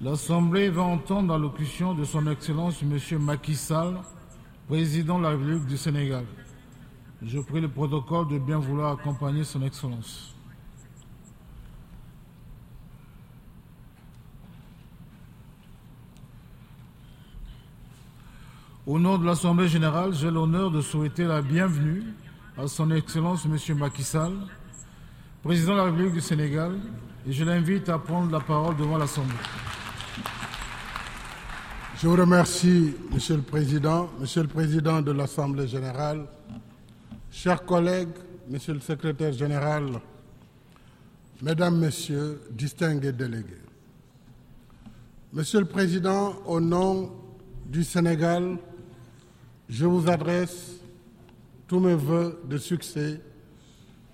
L'Assemblée va entendre l'allocution de Son Excellence M. Macky Sall, Président de la République du Sénégal. Je prie le protocole de bien vouloir accompagner Son Excellence. Au nom de l'Assemblée générale, j'ai l'honneur de souhaiter la bienvenue à Son Excellence M. Macky Sall, Président de la République du Sénégal, je l'invite à prendre la parole devant l'Assemblée. Je vous remercie, Monsieur le Président, Monsieur le Président de l'Assemblée générale, chers collègues, Monsieur le Secrétaire général, Mesdames, Messieurs, distingués délégués. Monsieur le Président, au nom du Sénégal, je vous adresse tous mes voeux de succès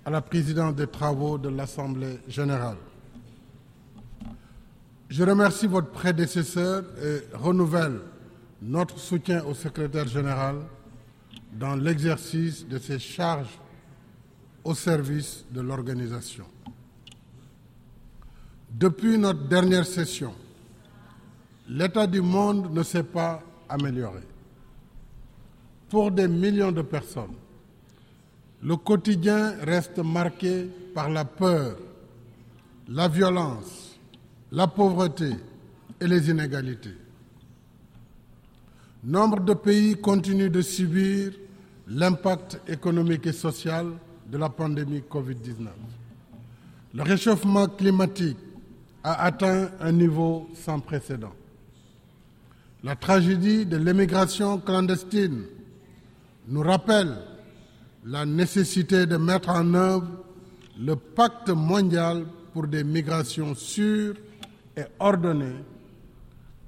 à la présidence des travaux de l'Assemblée générale. Je remercie votre prédécesseur et renouvelle notre soutien au secrétaire général dans l'exercice de ses charges au service de l'organisation. Depuis notre dernière session, l'état du monde ne s'est pas amélioré. Pour des millions de personnes, le quotidien reste marqué par la peur, la violence, la pauvreté et les inégalités. Nombre de pays continuent de subir l'impact économique et social de la pandémie Covid-19. Le réchauffement climatique a atteint un niveau sans précédent. La tragédie de l'émigration clandestine nous rappelle la nécessité de mettre en œuvre le pacte mondial pour des migrations sûres et ordonnées,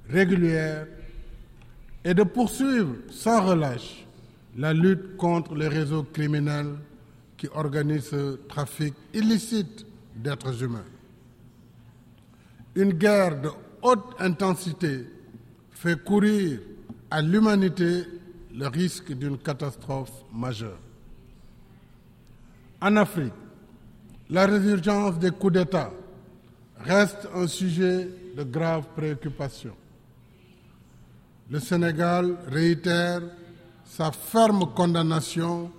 régulières, et de poursuivre sans relâche la lutte contre les réseaux criminels qui organisent ce trafic illicite d'êtres humains. Une guerre de haute intensité fait courir à l'humanité le risque d'une catastrophe majeure. En Afrique, la résurgence des coups d'État reste un sujet de grave préoccupation. Le Sénégal réitère sa ferme condamnation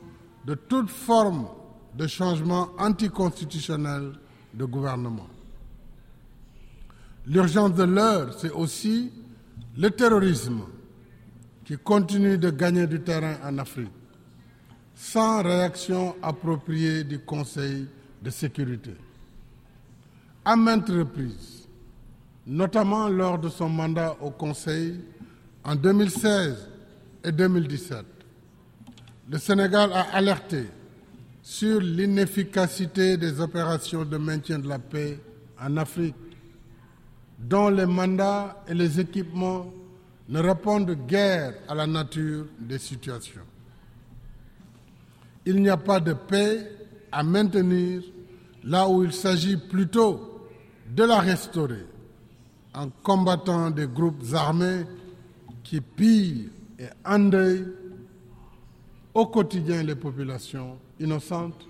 de toute forme de changement anticonstitutionnel de gouvernement. L'urgence de l'heure, c'est aussi le terrorisme qui continue de gagner du terrain en Afrique sans réaction appropriée du Conseil de sécurité. À maintes reprises, notamment lors de son mandat au Conseil en 2016 et 2017, le Sénégal a alerté sur l'inefficacité des opérations de maintien de la paix en Afrique, dont les mandats et les équipements ne répondent guère à la nature des situations. Il n'y a pas de paix à maintenir là où il s'agit plutôt de la restaurer en combattant des groupes armés qui pillent et endeuillent au quotidien les populations innocentes,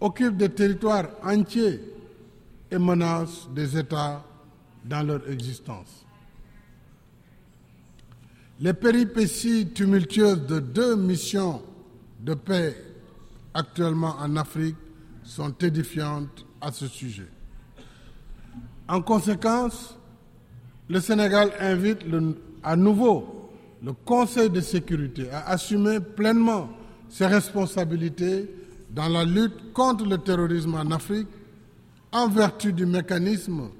occupent des territoires entiers et menacent des États dans leur existence. Les péripéties tumultueuses de deux missions de paix actuellement en Afrique sont édifiantes à ce sujet. En conséquence, le Sénégal invite à nouveau le Conseil de sécurité à assumer pleinement ses responsabilités dans la lutte contre le terrorisme en Afrique en vertu du mécanisme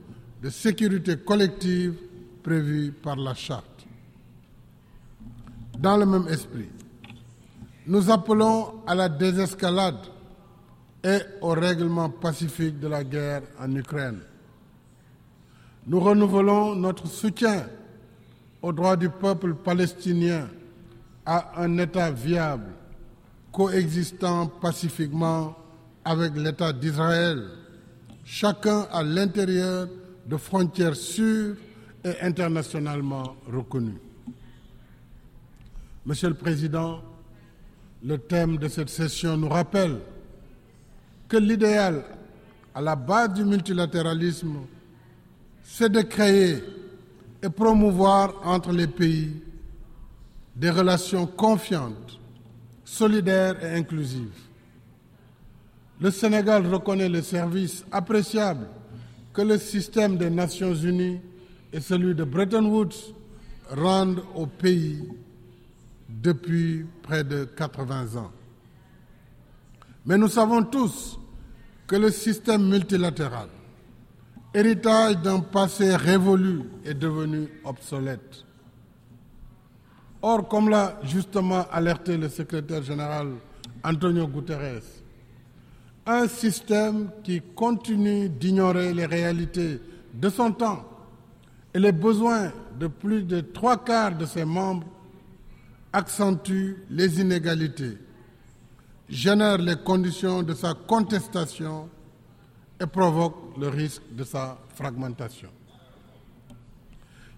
de sécurité collective prévu par la Charte. Dans le même esprit, nous appelons à la désescalade et au règlement pacifique de la guerre en Ukraine. Nous renouvelons notre soutien au droit du peuple palestinien à un État viable, coexistant pacifiquement avec l'État d'Israël, chacun à l'intérieur de frontières sûres et internationalement reconnues. Monsieur le Président, le thème de cette session nous rappelle que l'idéal à la base du multilatéralisme, c'est de créer et promouvoir entre les pays des relations confiantes, solidaires et inclusives. Le Sénégal reconnaît le service appréciable que le système des Nations Unies et celui de Bretton Woods rendent au pays depuis près de 80 ans. Mais nous savons tous que le système multilatéral, héritage d'un passé révolu, est devenu obsolète. Or, comme l'a justement alerté le secrétaire général Antonio Guterres, un système qui continue d'ignorer les réalités de son temps et les besoins de plus de trois quarts de ses membres accentue les inégalités, génère les conditions de sa contestation et provoque le risque de sa fragmentation.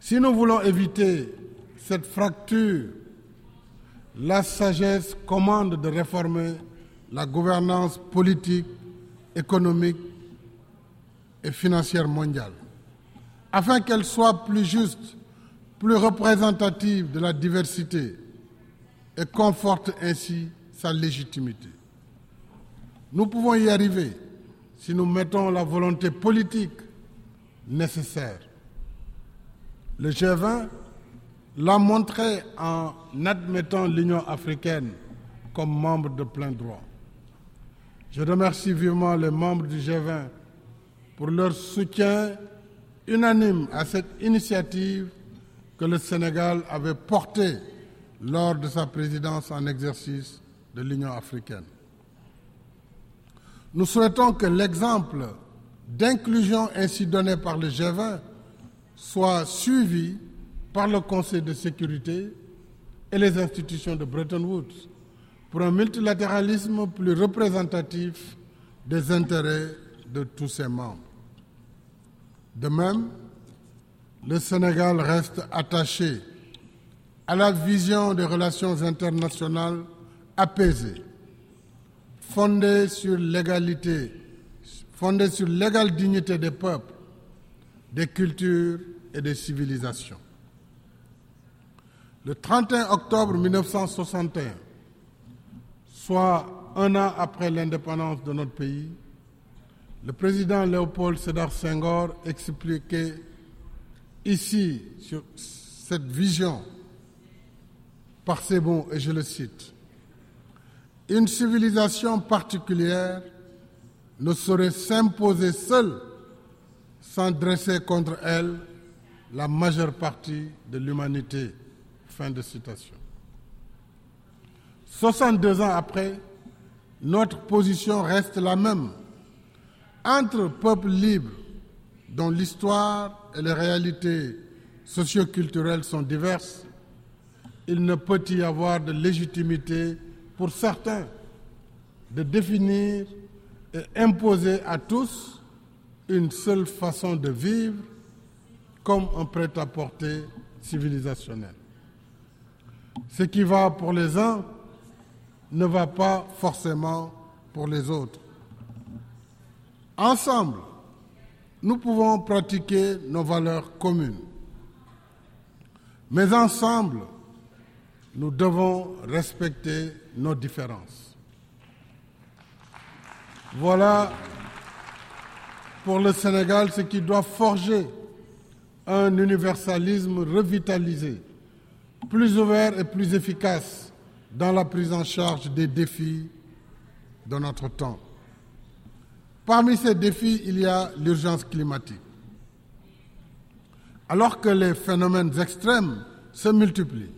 Si nous voulons éviter cette fracture, la sagesse commande de réformer la gouvernance politique, économique et financière mondiale, afin qu'elle soit plus juste, plus représentative de la diversité et conforte ainsi sa légitimité. Nous pouvons y arriver si nous mettons la volonté politique nécessaire. Le G20 l'a montré en admettant l'Union africaine comme membre de plein droit. Je remercie vivement les membres du G20 pour leur soutien unanime à cette initiative que le Sénégal avait portée lors de sa présidence en exercice de l'Union africaine. Nous souhaitons que l'exemple d'inclusion ainsi donné par le G20 soit suivi par le Conseil de sécurité et les institutions de Bretton Woods pour un multilatéralisme plus représentatif des intérêts de tous ses membres. De même, le Sénégal reste attaché à la vision des relations internationales apaisées, fondées sur l'égalité, fondées sur l'égale dignité des peuples, des cultures et des civilisations. Le 31 octobre 1961, soit un an après l'indépendance de notre pays, le président Léopold Sédar Senghor expliquait ici, sur cette vision, par ces mots, et je le cite, Une civilisation particulière ne saurait s'imposer seule sans dresser contre elle la majeure partie de l'humanité. Fin de citation. 62 ans après, notre position reste la même. Entre peuples libres, dont l'histoire et les réalités socioculturelles sont diverses, il ne peut y avoir de légitimité pour certains de définir et imposer à tous une seule façon de vivre comme un prêt-à-porter civilisationnel. Ce qui va pour les uns ne va pas forcément pour les autres. Ensemble, nous pouvons pratiquer nos valeurs communes. Mais ensemble, nous devons respecter nos différences. Voilà pour le Sénégal ce qui doit forger un universalisme revitalisé, plus ouvert et plus efficace dans la prise en charge des défis de notre temps. Parmi ces défis, il y a l'urgence climatique. Alors que les phénomènes extrêmes se multiplient,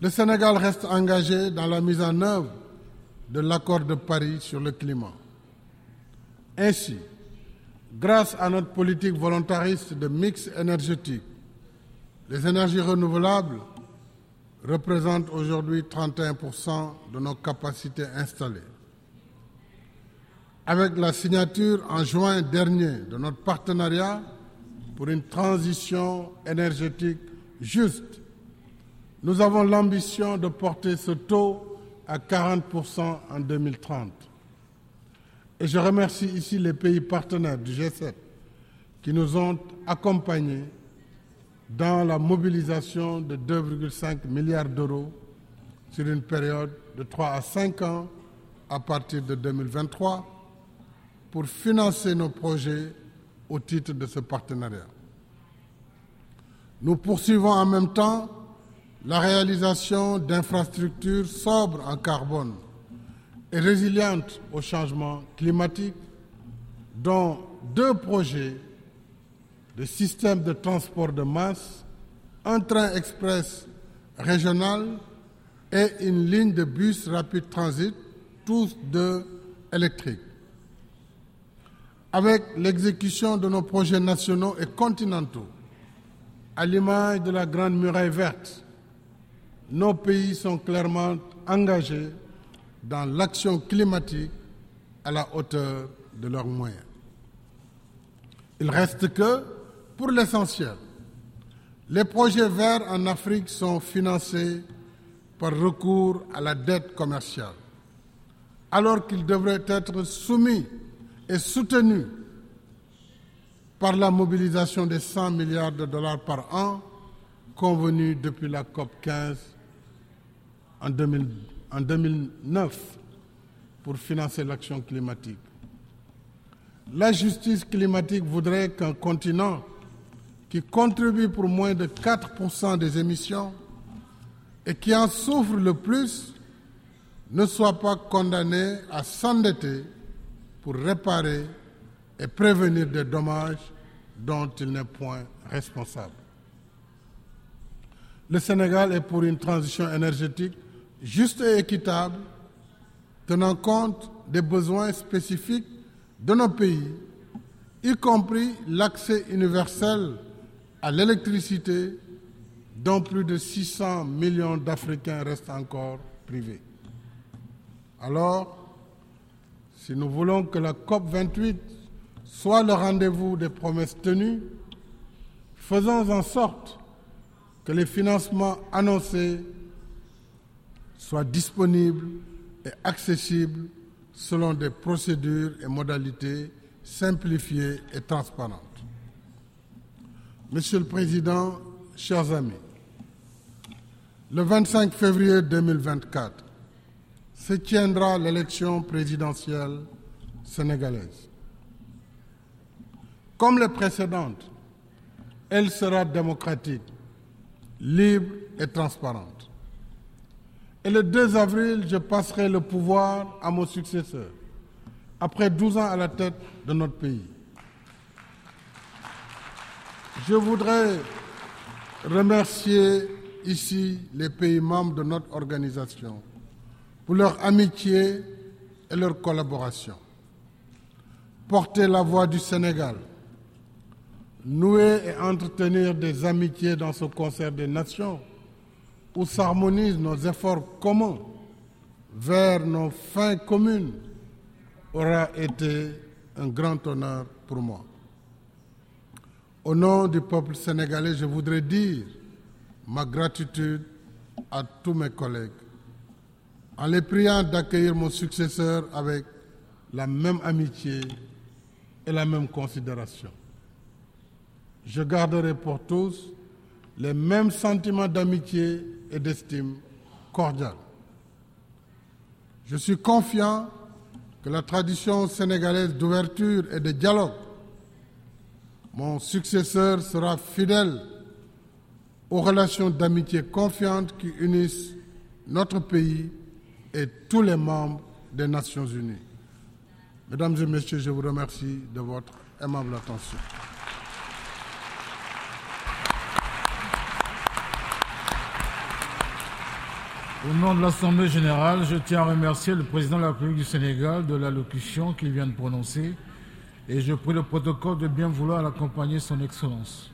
le Sénégal reste engagé dans la mise en œuvre de l'accord de Paris sur le climat. Ainsi, grâce à notre politique volontariste de mix énergétique, les énergies renouvelables représente aujourd'hui 31% de nos capacités installées. Avec la signature en juin dernier de notre partenariat pour une transition énergétique juste, nous avons l'ambition de porter ce taux à 40% en 2030. Et je remercie ici les pays partenaires du G7 qui nous ont accompagner dans la mobilisation de 2,5 milliards d'euros sur une période de 3 à 5 ans à partir de 2023 pour financer nos projets au titre de ce partenariat. Nous poursuivons en même temps la réalisation d'infrastructures sobres en carbone et résilientes au changement climatique, dont deux projets de système de transport de masse, un train express régional et une ligne de bus rapide transit, tous deux électriques. Avec l'exécution de nos projets nationaux et continentaux, à l'image de la Grande Muraille verte, nos pays sont clairement engagés dans l'action climatique à la hauteur de leurs moyens. Il reste que, pour l'essentiel, les projets verts en Afrique sont financés par recours à la dette commerciale, alors qu'ils devraient être soumis et soutenus par la mobilisation des 100 milliards de dollars par an convenue depuis la COP 15 en, 2009 pour financer l'action climatique. La justice climatique voudrait qu'un continent qui contribue pour moins de 4% des émissions et qui en souffre le plus ne soit pas condamné à s'endetter pour réparer et prévenir des dommages dont il n'est point responsable. Le Sénégal est pour une transition énergétique juste et équitable, tenant compte des besoins spécifiques de nos pays, y compris l'accès universel à l'électricité dont plus de 600 millions d'Africains restent encore privés. Alors, si nous voulons que la COP 28 soit le rendez-vous des promesses tenues, faisons en sorte que les financements annoncés soient disponibles et accessibles selon des procédures et modalités simplifiées et transparentes. Monsieur le Président, chers amis, le 25 février 2024, se tiendra l'élection présidentielle sénégalaise. Comme les précédentes, elle sera démocratique, libre et transparente. Et le 2 avril, je passerai le pouvoir à mon successeur, après 12 ans à la tête de notre pays. Je voudrais remercier ici les pays membres de notre organisation pour leur amitié et leur collaboration. Porter la voix du Sénégal, nouer et entretenir des amitiés dans ce concert des nations où s'harmonisent nos efforts communs vers nos fins communes aura été un grand honneur pour moi. Au nom du peuple sénégalais, je voudrais dire ma gratitude à tous mes collègues en les priant d'accueillir mon successeur avec la même amitié et la même considération. Je garderai pour tous les mêmes sentiments d'amitié et d'estime cordiale. Je suis confiant que la tradition sénégalaise d'ouverture et de dialogue, mon successeur sera fidèle aux relations d'amitié confiantes qui unissent notre pays et tous les membres des Nations Unies. Mesdames et Messieurs, je vous remercie de votre aimable attention. Au nom de l'Assemblée générale, je tiens à remercier le président de la République du Sénégal de l'allocution qu'il vient de prononcer et je prie le protocole de bien vouloir l'accompagner son Excellence.